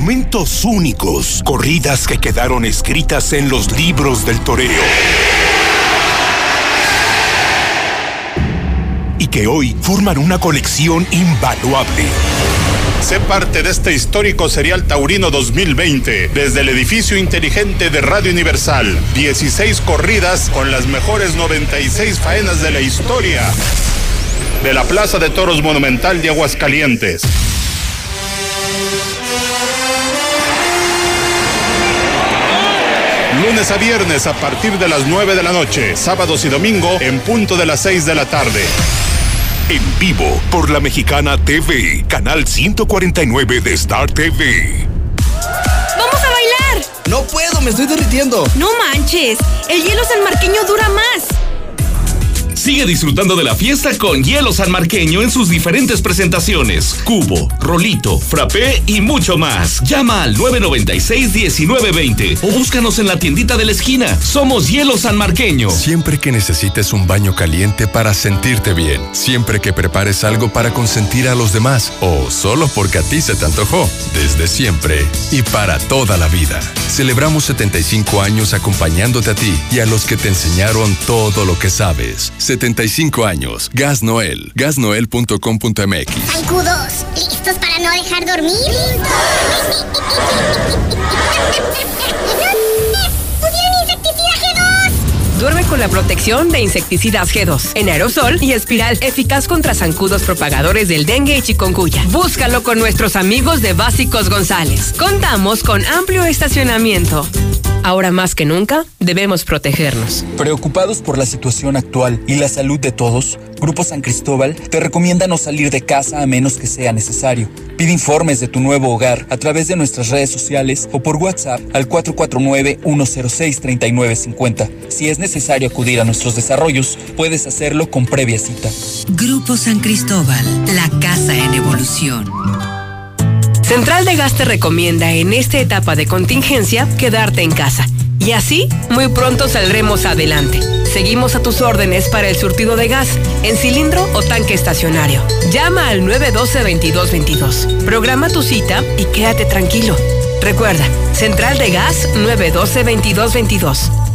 S4: Momentos únicos, corridas que quedaron escritas en los libros del toreo. Y que hoy forman una colección invaluable. Sé parte de este histórico serial taurino 2020 desde el edificio inteligente de Radio Universal. 16 corridas con las mejores 96 faenas de la historia. De la Plaza de Toros Monumental de Aguascalientes. Lunes a viernes a partir de las 9 de la noche, sábados y domingo en punto de las 6 de la tarde. En vivo por la Mexicana TV, canal 149 de Star TV.
S19: ¡Vamos a bailar!
S11: No puedo, me estoy derritiendo.
S19: No manches, el hielo sanmarqueño dura más.
S12: Sigue disfrutando de la fiesta con hielo sanmarqueño en sus diferentes presentaciones. Cubo, rolito, frappé y mucho más. Llama al 996-1920 o búscanos en la tiendita de la esquina. Somos hielo sanmarqueño.
S42: Siempre que necesites un baño caliente para sentirte bien. Siempre que prepares algo para consentir a los demás. O solo porque a ti se te antojó. Desde siempre y para toda la vida. Celebramos 75 años acompañándote a ti y a los que te enseñaron todo lo que sabes. 75 años. Gas Noel. Gasnoel.com.mx.
S43: Zancudos, ¿listos para no dejar dormir? ¡Pusieron insecticida G2!
S23: Duerme con la protección de insecticidas G2 en aerosol y espiral eficaz contra zancudos propagadores del dengue y chikungunya. Búscalo con nuestros amigos de Básicos González. Contamos con amplio estacionamiento. Ahora más que nunca, debemos protegernos.
S38: Preocupados por la situación actual y la salud de todos, Grupo San Cristóbal te recomienda no salir de casa a menos que sea necesario. Pide informes de tu nuevo hogar a través de nuestras redes sociales o por WhatsApp al 449-106-3950. Si es necesario acudir a nuestros desarrollos, puedes hacerlo con previa cita.
S44: Grupo San Cristóbal, la casa en evolución.
S23: Central de Gas te recomienda en esta etapa de contingencia quedarte en casa. Y así, muy pronto saldremos adelante. Seguimos a tus órdenes para el surtido de gas, en cilindro o tanque estacionario. Llama al 912-2222. Programa tu cita y quédate tranquilo. Recuerda, Central de Gas 912-2222.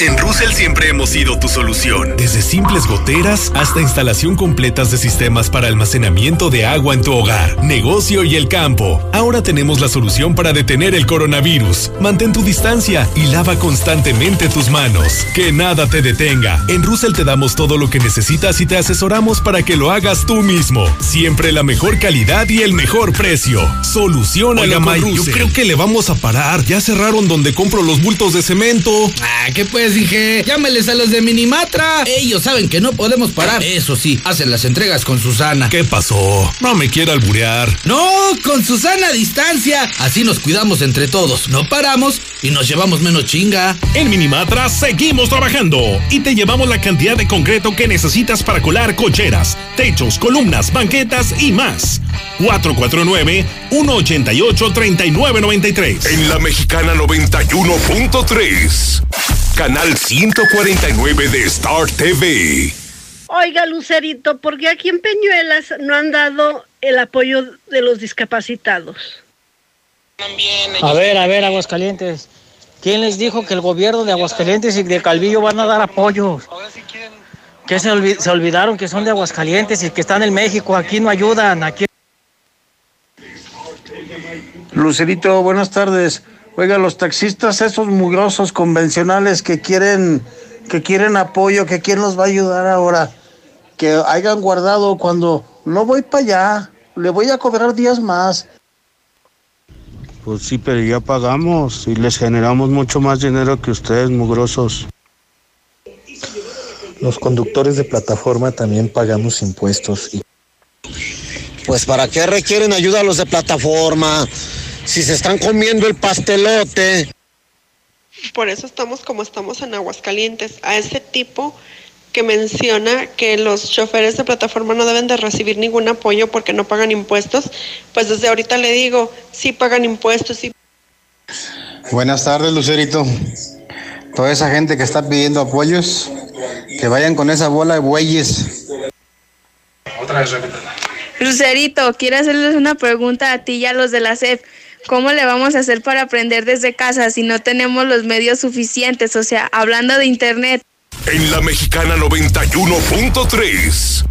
S37: En Russell siempre hemos sido tu solución. Desde simples goteras hasta instalación completas de sistemas para almacenamiento de agua en tu hogar, negocio y el campo. Ahora tenemos la solución para detener el coronavirus. Mantén tu distancia y lava constantemente tus manos. Que nada te detenga. En Russell te damos todo lo que necesitas y te asesoramos para que lo hagas tú mismo. Siempre la mejor calidad y el mejor precio.
S45: Oiga,
S37: con
S45: May, yo creo que le vamos a parar. Ya cerraron donde compro los bultos de cemento.
S24: Ah, ¿qué pues dije? Llámeles a los de Minimatra. Ellos saben que no podemos parar. Eso sí, hacen las entregas con Susana.
S45: ¿Qué pasó? No me quiera alburear.
S24: No, con Susana a distancia. Así nos cuidamos entre todos. No paramos y nos llevamos menos chinga.
S46: En Minimatra seguimos trabajando y te llevamos la cantidad de concreto que necesitas para colar cocheras, techos, columnas, banquetas y más. 449-188-3993.
S4: En la Mexicana 91.3. Canal 149 de Star TV.
S34: Oiga, Lucerito, ¿por qué aquí en Peñuelas no han dado el apoyo de los discapacitados?
S47: A ver, a ver, Aguascalientes. ¿Quién les dijo que el gobierno de Aguascalientes y de Calvillo van a dar apoyos? Que se, olvi- se olvidaron que son de Aguascalientes y que están en México. Aquí no ayudan. Aquí
S48: Lucerito, buenas tardes. Oiga, los taxistas esos mugrosos convencionales que quieren que quieren apoyo, que quién los va a ayudar ahora, que hayan guardado cuando no voy para allá, le voy a cobrar días más.
S49: Pues sí, pero ya pagamos y les generamos mucho más dinero que ustedes, mugrosos.
S50: Los conductores de plataforma también pagamos impuestos. Y...
S51: Pues para qué requieren ayuda los de plataforma si se están comiendo el pastelote.
S52: Por eso estamos como estamos en Aguascalientes. A ese tipo que menciona que los choferes de plataforma no deben de recibir ningún apoyo porque no pagan impuestos, pues desde ahorita le digo, sí pagan impuestos, sí
S35: Buenas tardes, Lucerito. Toda esa gente que está pidiendo apoyos, que vayan con esa bola de bueyes.
S53: Otra vez Lucerito, quiero hacerles una pregunta a ti y a los de la SEP. ¿Cómo le vamos a hacer para aprender desde casa si no tenemos los medios suficientes? O sea, hablando de internet.
S4: En la Mexicana 91.3.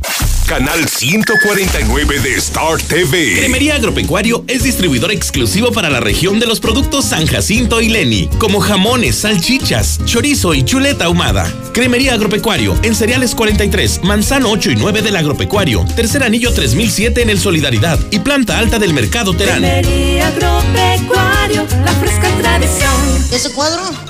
S4: Canal 149 de Star TV.
S12: Cremería Agropecuario es distribuidor exclusivo para la región de los productos San Jacinto y Leni, como jamones, salchichas, chorizo y chuleta ahumada. Cremería Agropecuario en Cereales 43, Manzano 8 y 9 del Agropecuario, Tercer Anillo 3007 en el Solidaridad y Planta Alta del Mercado Terán.
S19: Cremería Agropecuario, la fresca tradición.
S42: ¿Ese cuadro?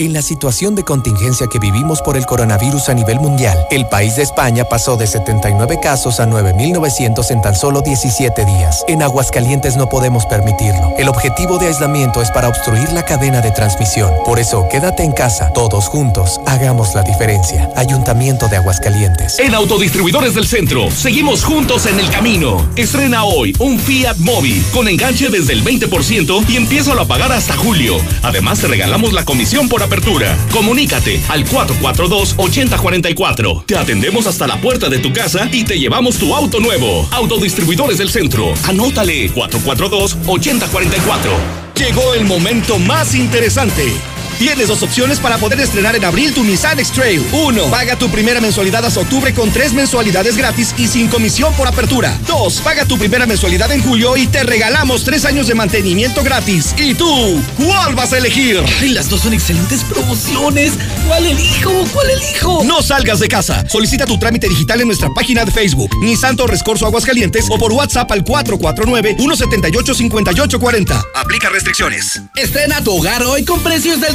S54: En la situación de contingencia que vivimos por el coronavirus a nivel mundial, el país de España pasó de 79 casos a 9.900 en tan solo 17 días. En Aguascalientes no podemos permitirlo. El objetivo de aislamiento es para obstruir la cadena de transmisión. Por eso, quédate en casa. Todos juntos, hagamos la diferencia. Ayuntamiento de Aguascalientes.
S12: En Autodistribuidores del Centro, seguimos juntos en el camino. Estrena hoy un Fiat Mobi con enganche desde el 20% y empieza a pagar hasta julio. Además, te regalamos la comisión por apertura. Comunícate al 442-8044. Te atendemos hasta la puerta de tu casa y te llevamos tu auto nuevo. Autodistribuidores del Centro. Anótale 442-8044.
S55: Llegó el momento más interesante.
S56: Tienes dos opciones para poder estrenar en abril tu Nissan X-Trail. Uno, paga tu primera mensualidad hasta octubre con tres mensualidades gratis y sin comisión por apertura. Dos, paga tu primera mensualidad en julio y te regalamos tres años de mantenimiento gratis. ¿Y tú? ¿Cuál vas a elegir?
S24: Ay, las dos son excelentes promociones. ¿Cuál elijo? ¿Cuál elijo?
S56: No salgas de casa. Solicita tu trámite digital en nuestra página de Facebook, Nissan Torres Corso Aguascalientes o por WhatsApp al 449-178-5840. Aplica restricciones.
S24: Estrena tu hogar hoy con precios del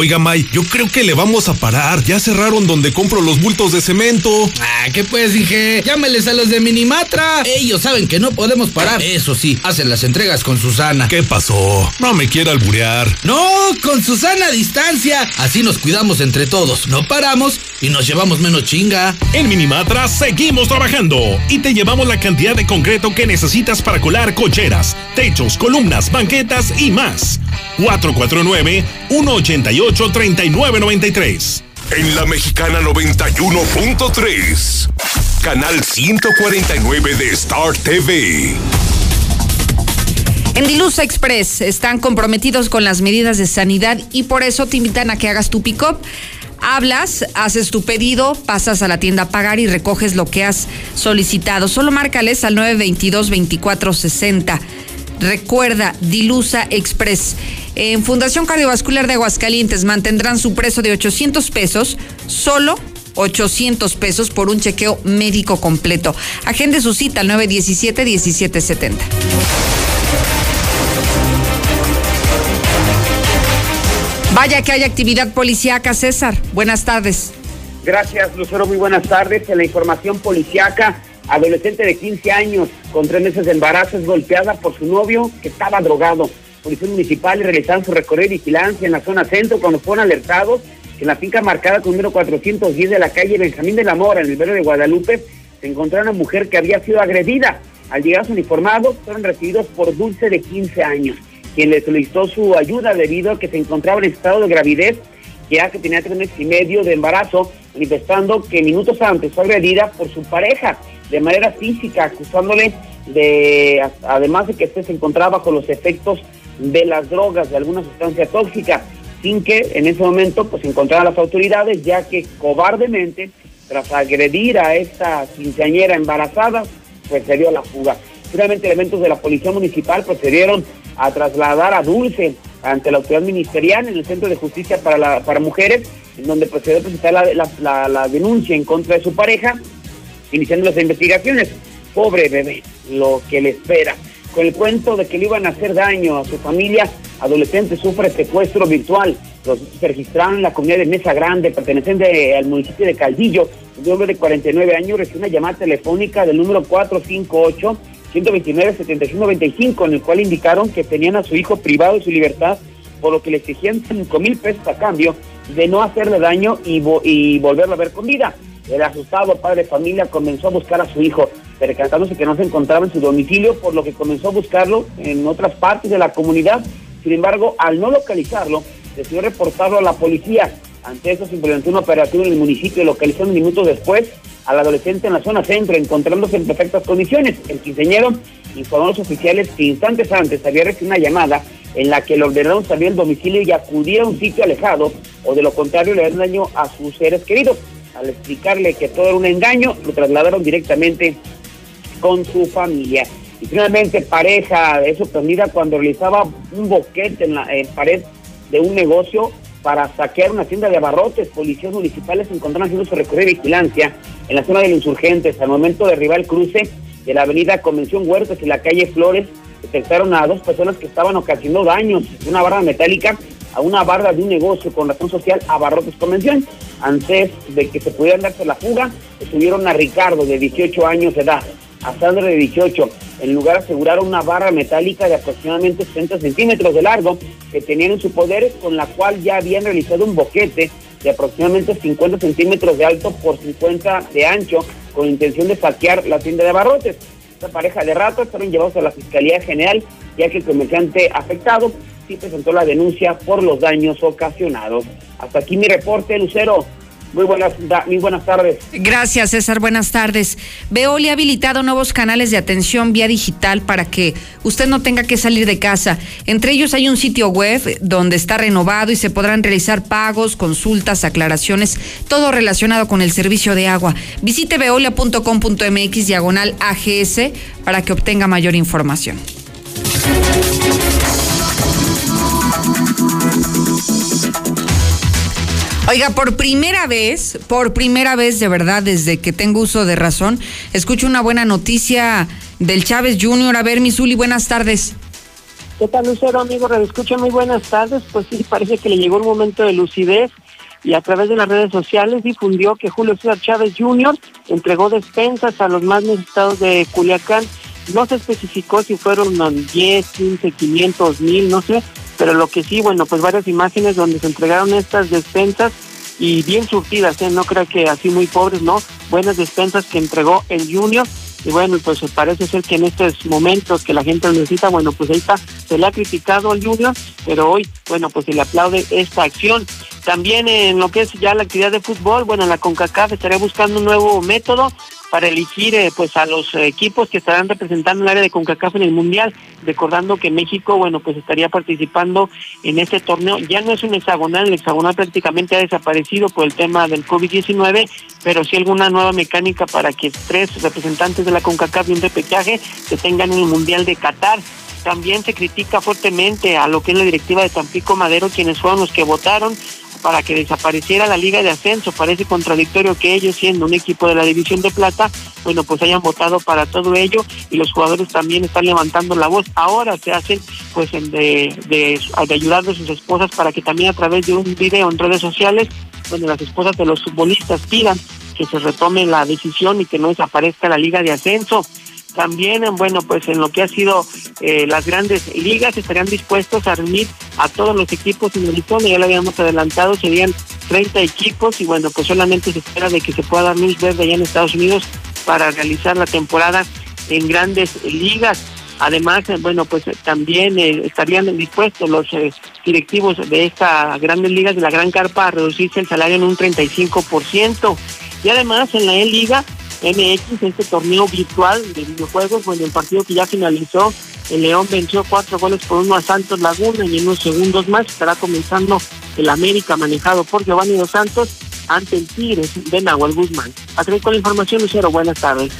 S37: Oiga, May, yo creo que le vamos a parar. Ya cerraron donde compro los bultos de cemento.
S24: Ah, ¿qué pues, dije? Llámeles a los de Minimatra. Ellos saben que no podemos parar. Eso sí, hacen las entregas con Susana.
S37: ¿Qué pasó? No me quiera alburear.
S24: No, con Susana a distancia. Así nos cuidamos entre todos. No paramos y nos llevamos menos chinga.
S37: En Minimatra seguimos trabajando y te llevamos la cantidad de concreto que necesitas para colar cocheras, techos, columnas, banquetas y más. 449 188 3993
S57: En la Mexicana 91.3. Canal 149 de Star TV.
S58: En Dilusa Express están comprometidos con las medidas de sanidad y por eso te invitan a que hagas tu pick-up. Hablas, haces tu pedido, pasas a la tienda a pagar y recoges lo que has solicitado. Solo márcales al 922-2460. Recuerda, Dilusa Express. En Fundación Cardiovascular de Aguascalientes mantendrán su precio de 800 pesos, solo 800 pesos por un chequeo médico completo. Agende su cita al 917-1770. Vaya que hay actividad policíaca, César. Buenas tardes.
S50: Gracias, Lucero. Muy buenas tardes. En la información policíaca, adolescente de 15 años con tres meses de embarazo es golpeada por su novio que estaba drogado. Policías municipales realizaron su recorrido de vigilancia en la zona centro cuando fueron alertados que en la finca marcada con número 410 de la calle Benjamín de la Mora, en el barrio de Guadalupe, se encontró una mujer que había sido agredida. Al llegar a su uniformados, fueron recibidos por Dulce de 15 años, quien le solicitó su ayuda debido a que se encontraba en estado de gravidez, ya que tenía tres meses y medio de embarazo, manifestando que minutos antes fue agredida por su pareja de manera física, acusándole de, además de que este se encontraba bajo los efectos de las drogas, de alguna sustancia tóxica, sin que en ese momento pues encontraran las autoridades, ya que cobardemente, tras agredir a esta quinceañera embarazada, pues se dio la fuga. Finalmente elementos de la Policía Municipal procedieron a trasladar a Dulce ante la autoridad ministerial en el Centro de Justicia para, la, para Mujeres, en donde procedió a presentar la, la denuncia en contra de su pareja, iniciando las investigaciones. Pobre bebé, lo que le espera con el cuento de que le iban a hacer daño a su familia, adolescente sufre secuestro virtual. Los registraron en la comunidad de Mesa Grande, perteneciente al municipio de Caldillo. Un hombre de 49 años recibió una llamada telefónica del número 458 129 7195 en el cual indicaron que tenían a su hijo privado de su libertad, por lo que le exigían 5 mil pesos a cambio de no hacerle daño y, y volverlo a ver con vida. El asustado padre de familia comenzó a buscar a su hijo, percatándose que no se encontraba en su domicilio, por lo que comenzó a buscarlo en otras partes de la comunidad. Sin embargo, al no localizarlo, decidió reportarlo a la policía. Ante eso se implementó una operación en el municipio, localizando minutos después al adolescente en la zona centro, encontrándose en perfectas condiciones. El quinceñero informó a los oficiales que instantes antes había recibido una llamada en la que le ordenaron salir del domicilio y acudir a un sitio alejado, o de lo contrario le harían daño a sus seres queridos. Al explicarle que todo era un engaño, lo trasladaron directamente con su familia. Y finalmente pareja es sorprendida cuando realizaba un boquete en la pared de un negocio para saquear una tienda de abarrotes. Policías municipales encontraron haciendo su recorrido de vigilancia en la zona de los insurgentes. Al momento de arribar el cruce de la avenida Convención Huertas y la calle Flores, detectaron a dos personas que estaban ocasionando daños. Una barra metálica a una barra de un negocio con razón social a Barrotes Convención. Antes de que se pudieran darse la fuga, estuvieron a Ricardo, de 18 años de edad, a Sandra, de 18. En lugar aseguraron una barra metálica de aproximadamente 60 centímetros de largo que tenían en su poder, con la cual ya habían realizado un boquete de aproximadamente 50 centímetros de alto por 50 de ancho, con intención de saquear la tienda de abarrotes. Esta pareja de ratos fueron llevados a la Fiscalía General, ya que el comerciante afectado sí presentó la denuncia por los daños ocasionados. Hasta aquí mi reporte, Lucero. Muy buenas, muy buenas tardes.
S1: Gracias, César. Buenas tardes. Veolia ha habilitado nuevos canales de atención vía digital para que usted no tenga que salir de casa. Entre ellos hay un sitio web donde está renovado y se podrán realizar pagos, consultas, aclaraciones, todo relacionado con el servicio de agua. Visite veolia.com.mx diagonal AGS para que obtenga mayor información. Oiga, por primera vez, por primera vez de verdad, desde que tengo uso de razón, escucho una buena noticia del Chávez Junior. A ver, Misuli, buenas tardes.
S3: ¿Qué tal, Lucero, amigo? Escucha muy buenas tardes. Pues sí, parece que le llegó un momento de lucidez y a través de las redes sociales difundió que Julio César Chávez Jr. entregó despensas a los más necesitados de Culiacán. No se especificó si fueron 10, 15, 500, mil, no sé, pero lo que sí, bueno, pues varias imágenes donde se entregaron estas despensas y bien surtidas, ¿eh? no creo que así muy pobres, ¿no? Buenas despensas que entregó el Junior y bueno, pues parece ser que en estos momentos que la gente lo necesita, bueno, pues ahí está, se le ha criticado al Junior, pero hoy, bueno, pues se le aplaude esta acción. También en lo que es ya la actividad de fútbol, bueno, la CONCACAF estaría buscando un nuevo método para elegir eh, pues a los equipos que estarán representando el área de CONCACAF en el Mundial, recordando que México, bueno, pues estaría participando en este torneo. Ya no es un hexagonal, el hexagonal prácticamente ha desaparecido por el tema del COVID-19, pero sí alguna nueva mecánica para que tres representantes de la CONCACAF y un repechaje se tengan en el Mundial de Qatar. También se critica fuertemente a lo que es la directiva de Tampico Madero, quienes fueron los que votaron para que desapareciera la Liga de Ascenso. Parece contradictorio que ellos, siendo un equipo de la División de Plata, bueno, pues hayan votado para todo ello y los jugadores también están levantando la voz. Ahora se hacen, pues, de, de, de ayudar a sus esposas para que también a través de un video en redes sociales, bueno, las esposas de los futbolistas pidan que se retome la decisión y que no desaparezca la Liga de Ascenso también, bueno, pues en lo que ha sido eh, las grandes ligas, estarían dispuestos a reunir a todos los equipos en Arizona, ya lo habíamos adelantado, serían 30 equipos y bueno, pues solamente se espera de que se pueda dar luz verde allá en Estados Unidos para realizar la temporada en grandes ligas. Además, bueno, pues también eh, estarían dispuestos los eh, directivos de esta grandes ligas de la Gran Carpa a reducirse el salario en un 35%. Y además en la E-Liga MX, este torneo virtual de videojuegos, bueno, el partido que ya finalizó, el León venció cuatro goles por uno a Santos Laguna y en unos segundos más estará comenzando el América manejado por Giovanni Dos Santos ante el Tigres de Nahuel Guzmán. Hasta con la información, Lucero, buenas tardes.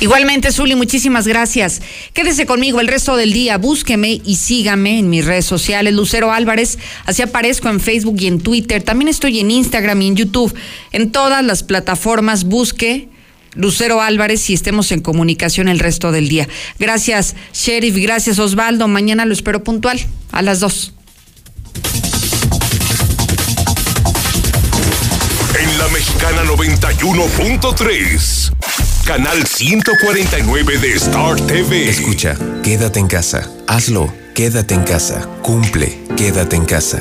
S1: Igualmente, Zuli, muchísimas gracias. Quédese conmigo el resto del día, búsqueme y sígame en mis redes sociales. Lucero Álvarez, así aparezco en Facebook y en Twitter. También estoy en Instagram y en YouTube. En todas las plataformas, busque Lucero Álvarez y estemos en comunicación el resto del día. Gracias, Sheriff. Gracias, Osvaldo. Mañana lo espero puntual a las dos.
S4: En la Mexicana 91.3, canal 149 de Star TV.
S54: Escucha, quédate en casa. Hazlo, quédate en casa. Cumple, quédate en casa.